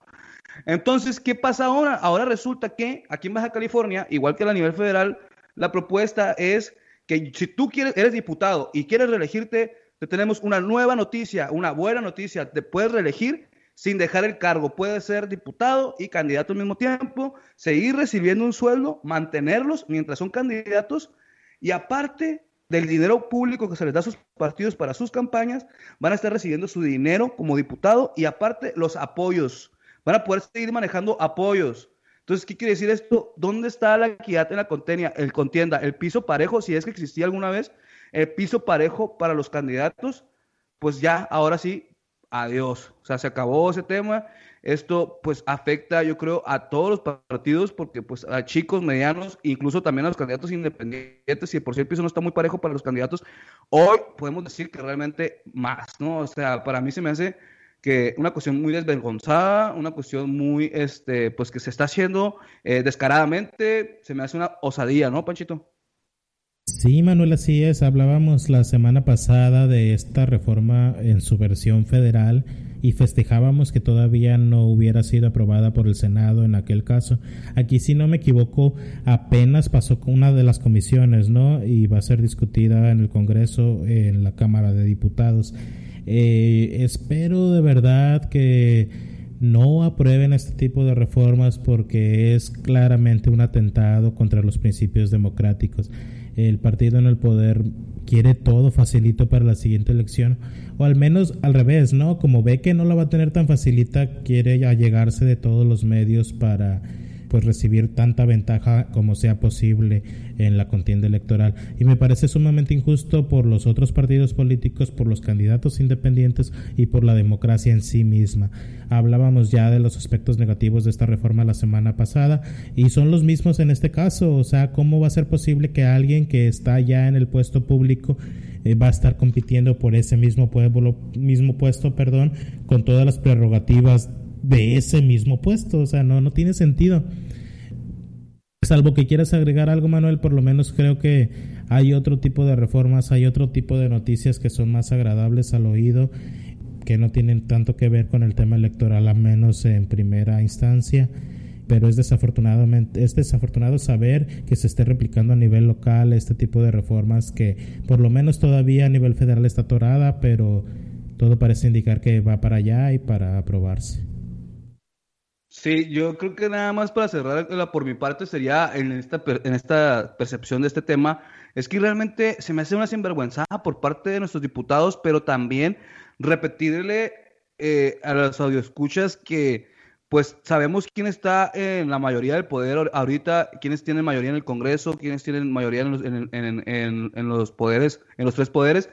Entonces, ¿qué pasa ahora? Ahora resulta que aquí en Baja California, igual que a nivel federal, la propuesta es que si tú quieres, eres diputado y quieres reelegirte, te tenemos una nueva noticia, una buena noticia, te puedes reelegir sin dejar el cargo. Puedes ser diputado y candidato al mismo tiempo, seguir recibiendo un sueldo, mantenerlos mientras son candidatos y aparte del dinero público que se les da a sus partidos para sus campañas, van a estar recibiendo su dinero como diputado y aparte los apoyos van a poder seguir manejando apoyos. Entonces, ¿qué quiere decir esto? ¿Dónde está la equidad en la contienda? El contienda, el piso parejo, si es que existía alguna vez, el piso parejo para los candidatos, pues ya, ahora sí, adiós. O sea, se acabó ese tema. Esto pues afecta, yo creo, a todos los partidos, porque pues a chicos, medianos, incluso también a los candidatos independientes, si por el piso no está muy parejo para los candidatos, hoy podemos decir que realmente más, ¿no? O sea, para mí se me hace que una cuestión muy desvergonzada, una cuestión muy, este, pues que se está haciendo eh, descaradamente, se me hace una osadía, ¿no, Panchito? Sí, Manuel, así es. Hablábamos la semana pasada de esta reforma en su versión federal y festejábamos que todavía no hubiera sido aprobada por el Senado en aquel caso. Aquí, si no me equivoco, apenas pasó una de las comisiones, ¿no? Y va a ser discutida en el Congreso, en la Cámara de Diputados. Eh, espero de verdad que no aprueben este tipo de reformas porque es claramente un atentado contra los principios democráticos. El partido en el poder quiere todo facilito para la siguiente elección, o al menos al revés, ¿no? Como ve que no la va a tener tan facilita, quiere allegarse de todos los medios para pues recibir tanta ventaja como sea posible en la contienda electoral. Y me parece sumamente injusto por los otros partidos políticos, por los candidatos independientes y por la democracia en sí misma. Hablábamos ya de los aspectos negativos de esta reforma la semana pasada y son los mismos en este caso. O sea, ¿cómo va a ser posible que alguien que está ya en el puesto público eh, va a estar compitiendo por ese mismo pueblo, mismo puesto, perdón, con todas las prerrogativas de ese mismo puesto. O sea, no, no tiene sentido. Salvo que quieras agregar algo, Manuel, por lo menos creo que hay otro tipo de reformas, hay otro tipo de noticias que son más agradables al oído, que no tienen tanto que ver con el tema electoral, a menos en primera instancia. Pero es desafortunadamente, es desafortunado saber que se esté replicando a nivel local este tipo de reformas que por lo menos todavía a nivel federal está atorada, pero todo parece indicar que va para allá y para aprobarse. Sí, yo creo que nada más para cerrar por mi parte sería en esta, en esta percepción de este tema, es que realmente se me hace una sinvergüenza por parte de nuestros diputados, pero también repetirle eh, a los audioescuchas que pues sabemos quién está en la mayoría del poder ahorita, quiénes tienen mayoría en el Congreso, quiénes tienen mayoría en los, en los poderes, en los tres poderes,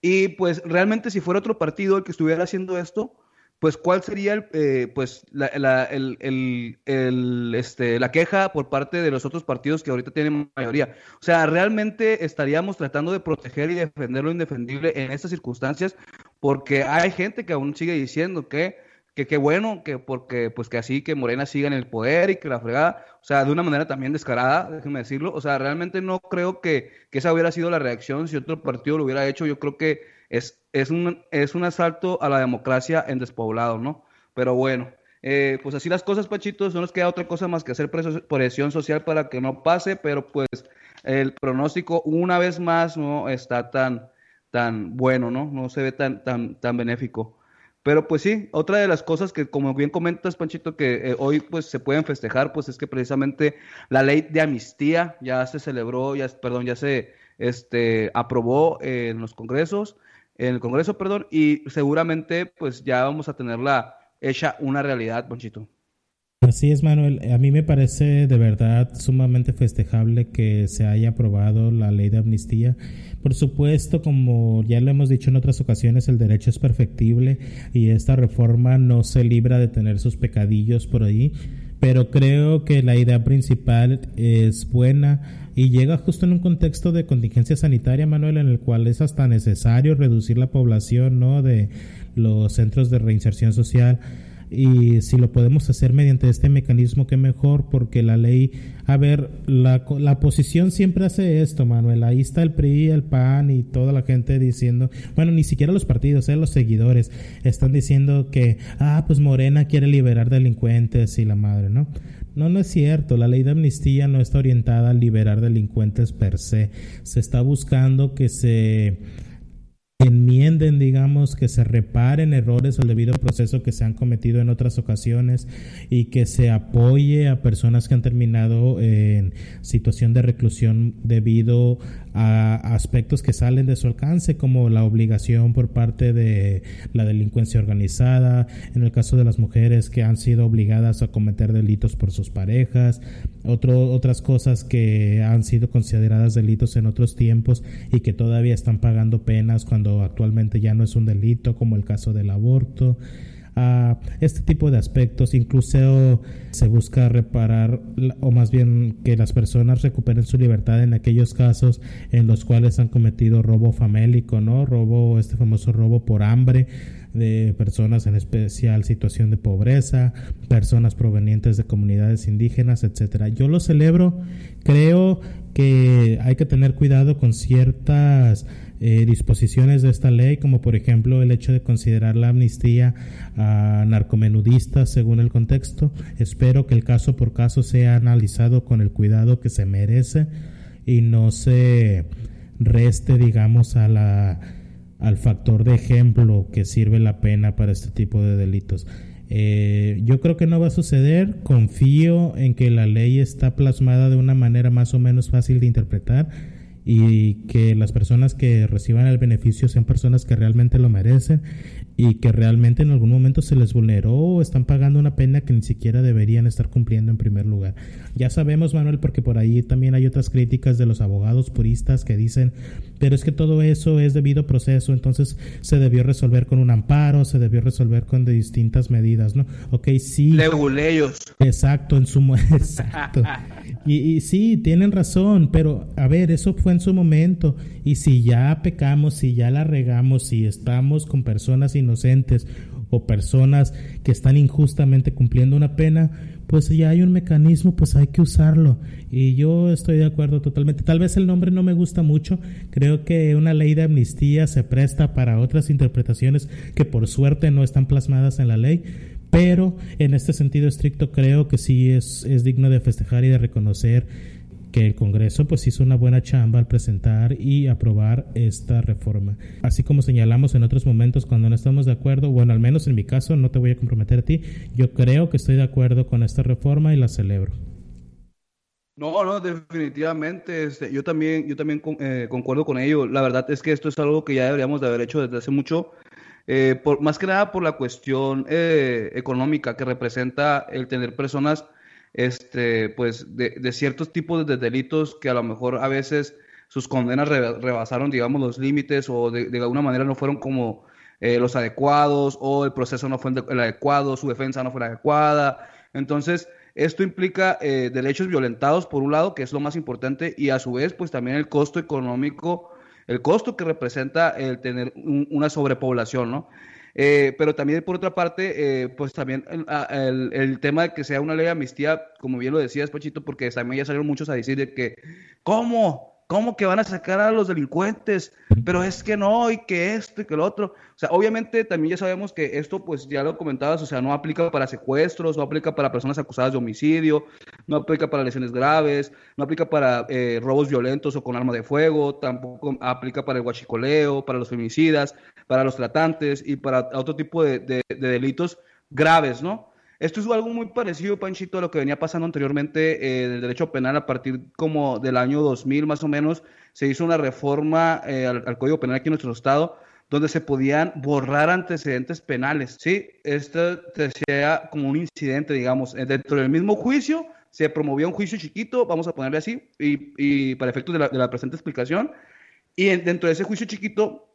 Y pues realmente si fuera otro partido el que estuviera haciendo esto, pues cuál sería el, eh, pues la, la, el, el, este, la queja por parte de los otros partidos que ahorita tienen mayoría. O sea, realmente estaríamos tratando de proteger y defender lo indefendible en estas circunstancias porque hay gente que aún sigue diciendo que que qué bueno, que porque pues que así que Morena siga en el poder y que la fregada, o sea, de una manera también descarada, déjenme decirlo, o sea, realmente no creo que, que esa hubiera sido la reacción si otro partido lo hubiera hecho, yo creo que es, es, un, es un asalto a la democracia en despoblado, ¿no? Pero bueno, eh, pues así las cosas, Pachito, no nos queda otra cosa más que hacer presión social para que no pase, pero pues el pronóstico una vez más no está tan, tan bueno, ¿no? No se ve tan, tan, tan benéfico. Pero pues sí, otra de las cosas que como bien comentas, Panchito, que eh, hoy pues se pueden festejar, pues es que precisamente la ley de amnistía ya se celebró, ya, perdón, ya se este, aprobó en los congresos, en el Congreso, perdón, y seguramente pues ya vamos a tenerla hecha una realidad, Panchito. Así es, Manuel. A mí me parece de verdad sumamente festejable que se haya aprobado la ley de amnistía. Por supuesto, como ya lo hemos dicho en otras ocasiones, el derecho es perfectible y esta reforma no se libra de tener sus pecadillos por ahí, pero creo que la idea principal es buena y llega justo en un contexto de contingencia sanitaria, Manuel, en el cual es hasta necesario reducir la población ¿no? de los centros de reinserción social y si lo podemos hacer mediante este mecanismo, que mejor, porque la ley, a ver, la, la oposición siempre hace esto, Manuel, ahí está el PRI, el PAN y toda la gente diciendo, bueno, ni siquiera los partidos, eh, los seguidores, están diciendo que, ah, pues Morena quiere liberar delincuentes y la madre, ¿no? No, no es cierto. La ley de amnistía no está orientada a liberar delincuentes per se. Se está buscando que se digamos, que se reparen errores al debido proceso que se han cometido en otras ocasiones y que se apoye a personas que han terminado en situación de reclusión debido a aspectos que salen de su alcance, como la obligación por parte de la delincuencia organizada, en el caso de las mujeres que han sido obligadas a cometer delitos por sus parejas, otro, otras cosas que han sido consideradas delitos en otros tiempos y que todavía están pagando penas cuando actualmente ya no es un delito, como el caso del aborto. A este tipo de aspectos, incluso se busca reparar o más bien que las personas recuperen su libertad en aquellos casos en los cuales han cometido robo famélico, ¿no? Robo, este famoso robo por hambre de personas en especial situación de pobreza, personas provenientes de comunidades indígenas, etcétera. Yo lo celebro, creo que hay que tener cuidado con ciertas eh, disposiciones de esta ley, como por ejemplo el hecho de considerar la amnistía a narcomenudistas según el contexto. Espero que el caso por caso sea analizado con el cuidado que se merece y no se reste, digamos, a la, al factor de ejemplo que sirve la pena para este tipo de delitos. Eh, yo creo que no va a suceder. Confío en que la ley está plasmada de una manera más o menos fácil de interpretar y que las personas que reciban el beneficio sean personas que realmente lo merecen y que realmente en algún momento se les vulneró o están pagando una pena que ni siquiera deberían estar cumpliendo en primer lugar. Ya sabemos, Manuel, porque por ahí también hay otras críticas de los abogados puristas que dicen, pero es que todo eso es debido proceso, entonces se debió resolver con un amparo, se debió resolver con de distintas medidas, ¿no? Ok, sí. Leguleyos. Exacto, en su exacto. Y, y sí, tienen razón, pero a ver, eso fue en su momento. Y si ya pecamos, si ya la regamos, si estamos con personas inocentes o personas que están injustamente cumpliendo una pena, pues ya hay un mecanismo, pues hay que usarlo. Y yo estoy de acuerdo totalmente. Tal vez el nombre no me gusta mucho. Creo que una ley de amnistía se presta para otras interpretaciones que por suerte no están plasmadas en la ley pero en este sentido estricto creo que sí es, es digno de festejar y de reconocer que el Congreso pues hizo una buena chamba al presentar y aprobar esta reforma. Así como señalamos en otros momentos cuando no estamos de acuerdo, bueno, al menos en mi caso, no te voy a comprometer a ti, yo creo que estoy de acuerdo con esta reforma y la celebro. No, no, definitivamente. Este, yo también, yo también eh, concuerdo con ello. La verdad es que esto es algo que ya deberíamos de haber hecho desde hace mucho eh, por, más que nada por la cuestión eh, económica que representa el tener personas este, pues, de, ciertos tipos de delitos que a lo mejor a veces sus condenas rebasaron, digamos, los límites o de, alguna manera no fueron como eh, los adecuados o el proceso no fue el, adecuado, su defensa no fue la adecuada. Entonces, esto implica eh, derechos violentados, por un lado, que es lo más importante, y a su vez, pues también el costo económico, el costo que representa el tener una sobrepoblación, ¿no? Eh, pero también, por otra parte, eh, pues también el, el, tema de que sea una ley de amnistía, como bien lo decías, Pachito, porque también ya salieron muchos a decir de que, ¿cómo? ¿Cómo que van a sacar a los delincuentes? Pero es que no, y que esto y que lo otro. O sea, obviamente también ya sabemos que esto, pues ya lo comentabas, o sea, no aplica para secuestros, no aplica para personas acusadas de homicidio, no aplica para lesiones graves, no aplica para eh, robos violentos o con arma de fuego, tampoco aplica para el huachicoleo, para los femicidas, para los tratantes y para otro tipo de delitos graves, ¿no? Esto es algo muy parecido, Panchito, a lo que venía pasando anteriormente en eh, el derecho penal a partir como del año 2000 más o menos. Se hizo una reforma eh, al, Código Penal aquí en nuestro estado donde se podían borrar antecedentes penales. Sí, esto sea como un incidente, digamos, eh, dentro del mismo juicio se promovía un juicio chiquito, vamos a ponerle así, y, para efectos de la, presente explicación, y dentro de ese juicio chiquito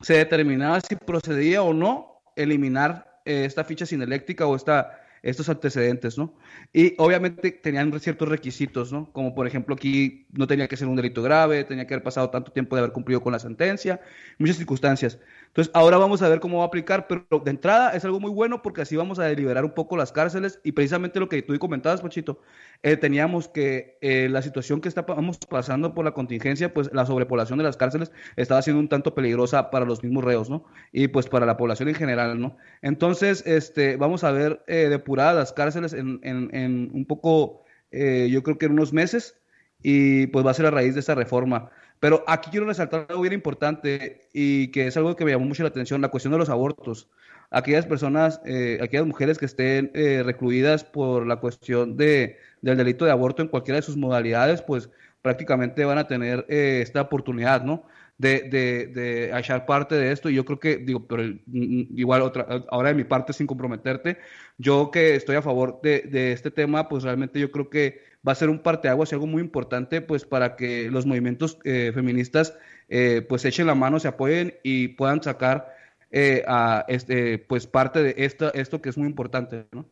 se determinaba si procedía o no eliminar eh, esta ficha sineléctrica o esta, estos antecedentes, ¿no? Y obviamente tenían ciertos requisitos, ¿no? Como por ejemplo aquí no tenía que ser un delito grave, tenía que haber pasado tanto tiempo de haber cumplido con la sentencia, muchas circunstancias. Entonces, ahora vamos a ver cómo va a aplicar, pero de entrada es algo muy bueno porque así vamos a deliberar un poco las cárceles y precisamente lo que tú comentabas, Pochito, eh, teníamos que eh, la situación que estábamos pasando por la contingencia, pues la sobrepoblación de las cárceles estaba siendo un tanto peligrosa para los mismos reos, ¿no? Y pues para la población en general, ¿no? Entonces, este, vamos a ver eh, depuradas las cárceles en, en un poco, yo creo que en unos meses, y pues va a ser a raíz de esta reforma. Pero aquí quiero resaltar algo bien importante y que es algo que me llamó mucho la atención, la cuestión de los abortos. Aquellas personas, eh, aquellas mujeres que estén eh, recluidas por la cuestión de, del delito de aborto en cualquiera de sus modalidades, pues prácticamente van a tener eh, esta oportunidad, ¿no? De, de, de echar parte de esto. Y yo creo que, digo, pero mm, mm, igual otra, ahora de mi parte, sin comprometerte, yo que estoy a favor de, de este tema, pues realmente yo creo que va a ser un parteaguas y algo muy importante pues para que los movimientos eh, feministas eh, pues echen la mano, se apoyen y puedan sacar eh, a este pues parte de esto, esto que es muy importante, ¿no?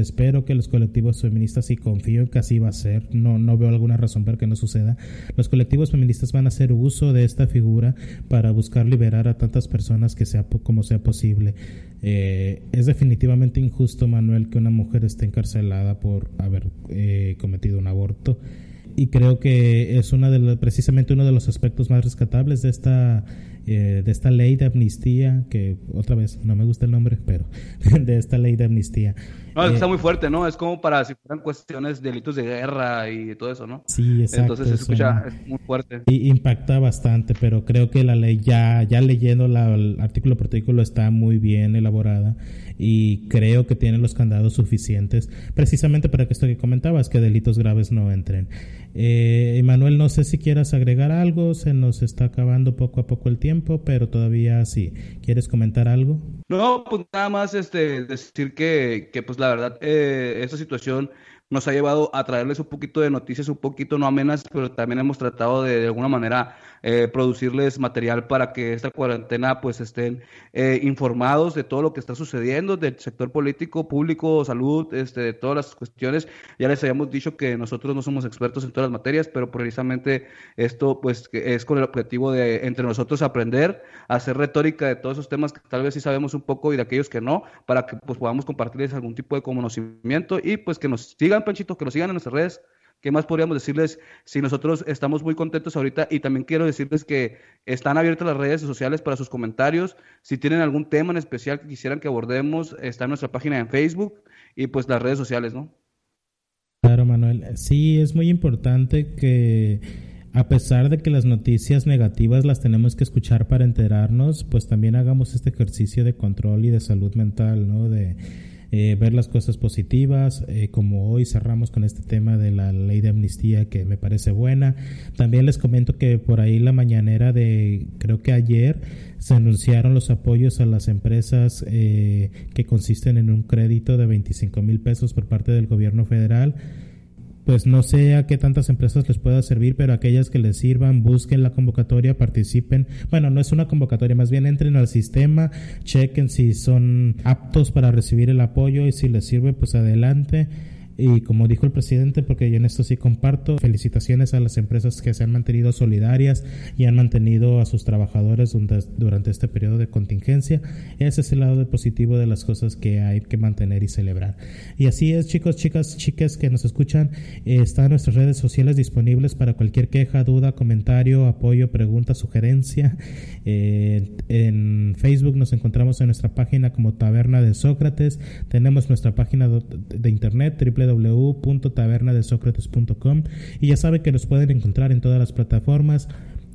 Espero que los colectivos feministas, y confío en que así va a ser, no, no veo alguna razón para que no suceda, los colectivos feministas van a hacer uso de esta figura para buscar liberar a tantas personas que sea como sea posible. Eh, es definitivamente injusto, Manuel, que una mujer esté encarcelada por haber eh, cometido un aborto. Y creo que es una de precisamente uno de los aspectos más rescatables de esta eh, de esta ley de amnistía, que otra vez no me gusta el nombre, pero de esta ley de amnistía. No, está muy fuerte, ¿no? Es como para si fueran cuestiones, delitos de guerra y todo eso, ¿no? Sí, exacto. Entonces se escucha, es muy fuerte. Y impacta bastante, pero creo que la ley ya, ya leyendo la, el artículo por artículo está muy bien elaborada y creo que tiene los candados suficientes precisamente para que esto que comentabas, que delitos graves no entren. Eh, Emanuel, no sé si quieras agregar algo, se nos está acabando poco a poco el tiempo, pero todavía sí. ¿Quieres comentar algo? No, pues nada más este, decir que, que pues la verdad, eh, esta situación nos ha llevado a traerles un poquito de noticias, un poquito no amenas, pero también hemos tratado de, de alguna manera eh, producirles material para que esta cuarentena pues estén eh, informados de todo lo que está sucediendo, del sector político, público, salud, este, de todas las cuestiones. Ya les habíamos dicho que nosotros no somos expertos en todas las materias, pero precisamente esto pues es con el objetivo de entre nosotros aprender, hacer retórica de todos esos temas que tal vez sí sabemos un poco y de aquellos que no, para que pues podamos compartirles algún tipo de conocimiento y pues que nos sigan Panchito, que nos sigan en nuestras redes. ¿Qué más podríamos decirles si nosotros estamos muy contentos ahorita? Y también quiero decirles que están abiertas las redes sociales para sus comentarios. Si tienen algún tema en especial que quisieran que abordemos, está en nuestra página en Facebook y pues las redes sociales, ¿no? Claro, Manuel. Sí, es muy importante que a pesar de que las noticias negativas las tenemos que escuchar para enterarnos, pues también hagamos este ejercicio de control y de salud mental, ¿no? De eh, ver las cosas positivas, eh, como hoy cerramos con este tema de la ley de amnistía que me parece buena. También les comento que por ahí la mañanera de, creo que ayer, se anunciaron los apoyos a las empresas eh, que consisten en un crédito de 25 mil pesos por parte del gobierno federal pues no sé a qué tantas empresas les pueda servir, pero aquellas que les sirvan, busquen la convocatoria, participen. Bueno, no es una convocatoria, más bien entren al sistema, chequen si son aptos para recibir el apoyo y si les sirve, pues adelante. Y como dijo el presidente, porque yo en esto sí comparto, felicitaciones a las empresas que se han mantenido solidarias y han mantenido a sus trabajadores durante este periodo de contingencia. Ese es el lado positivo de las cosas que hay que mantener y celebrar. Y así es, chicos, chicas, chicas que nos escuchan, eh, están nuestras redes sociales disponibles para cualquier queja, duda, comentario, apoyo, pregunta, sugerencia. Eh, en Facebook nos encontramos en nuestra página como Taberna de Sócrates. Tenemos nuestra página de internet www www.tabernadesocrates.com y ya sabe que nos pueden encontrar en todas las plataformas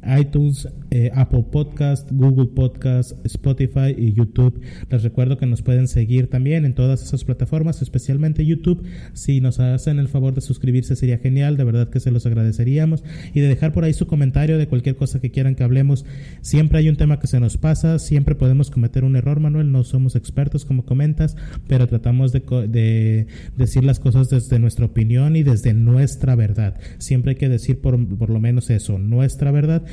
iTunes, eh, Apple Podcast, Google Podcast, Spotify y YouTube. Les recuerdo que nos pueden seguir también en todas esas plataformas, especialmente YouTube. Si nos hacen el favor de suscribirse sería genial, de verdad que se los agradeceríamos. Y de dejar por ahí su comentario de cualquier cosa que quieran que hablemos. Siempre hay un tema que se nos pasa, siempre podemos cometer un error, Manuel. No somos expertos como comentas, pero tratamos de, de decir las cosas desde nuestra opinión y desde nuestra verdad. Siempre hay que decir por, por lo menos eso, nuestra verdad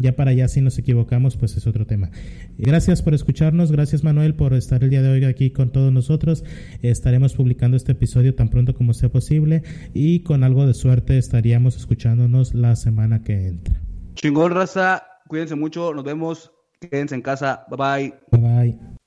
ya, para allá, si nos equivocamos, pues es otro tema. Gracias por escucharnos, gracias Manuel por estar el día de hoy aquí con todos nosotros. Estaremos publicando este episodio tan pronto como sea posible y con algo de suerte estaríamos escuchándonos la semana que entra. Chingón, raza, cuídense mucho, nos vemos, quédense en casa, bye bye.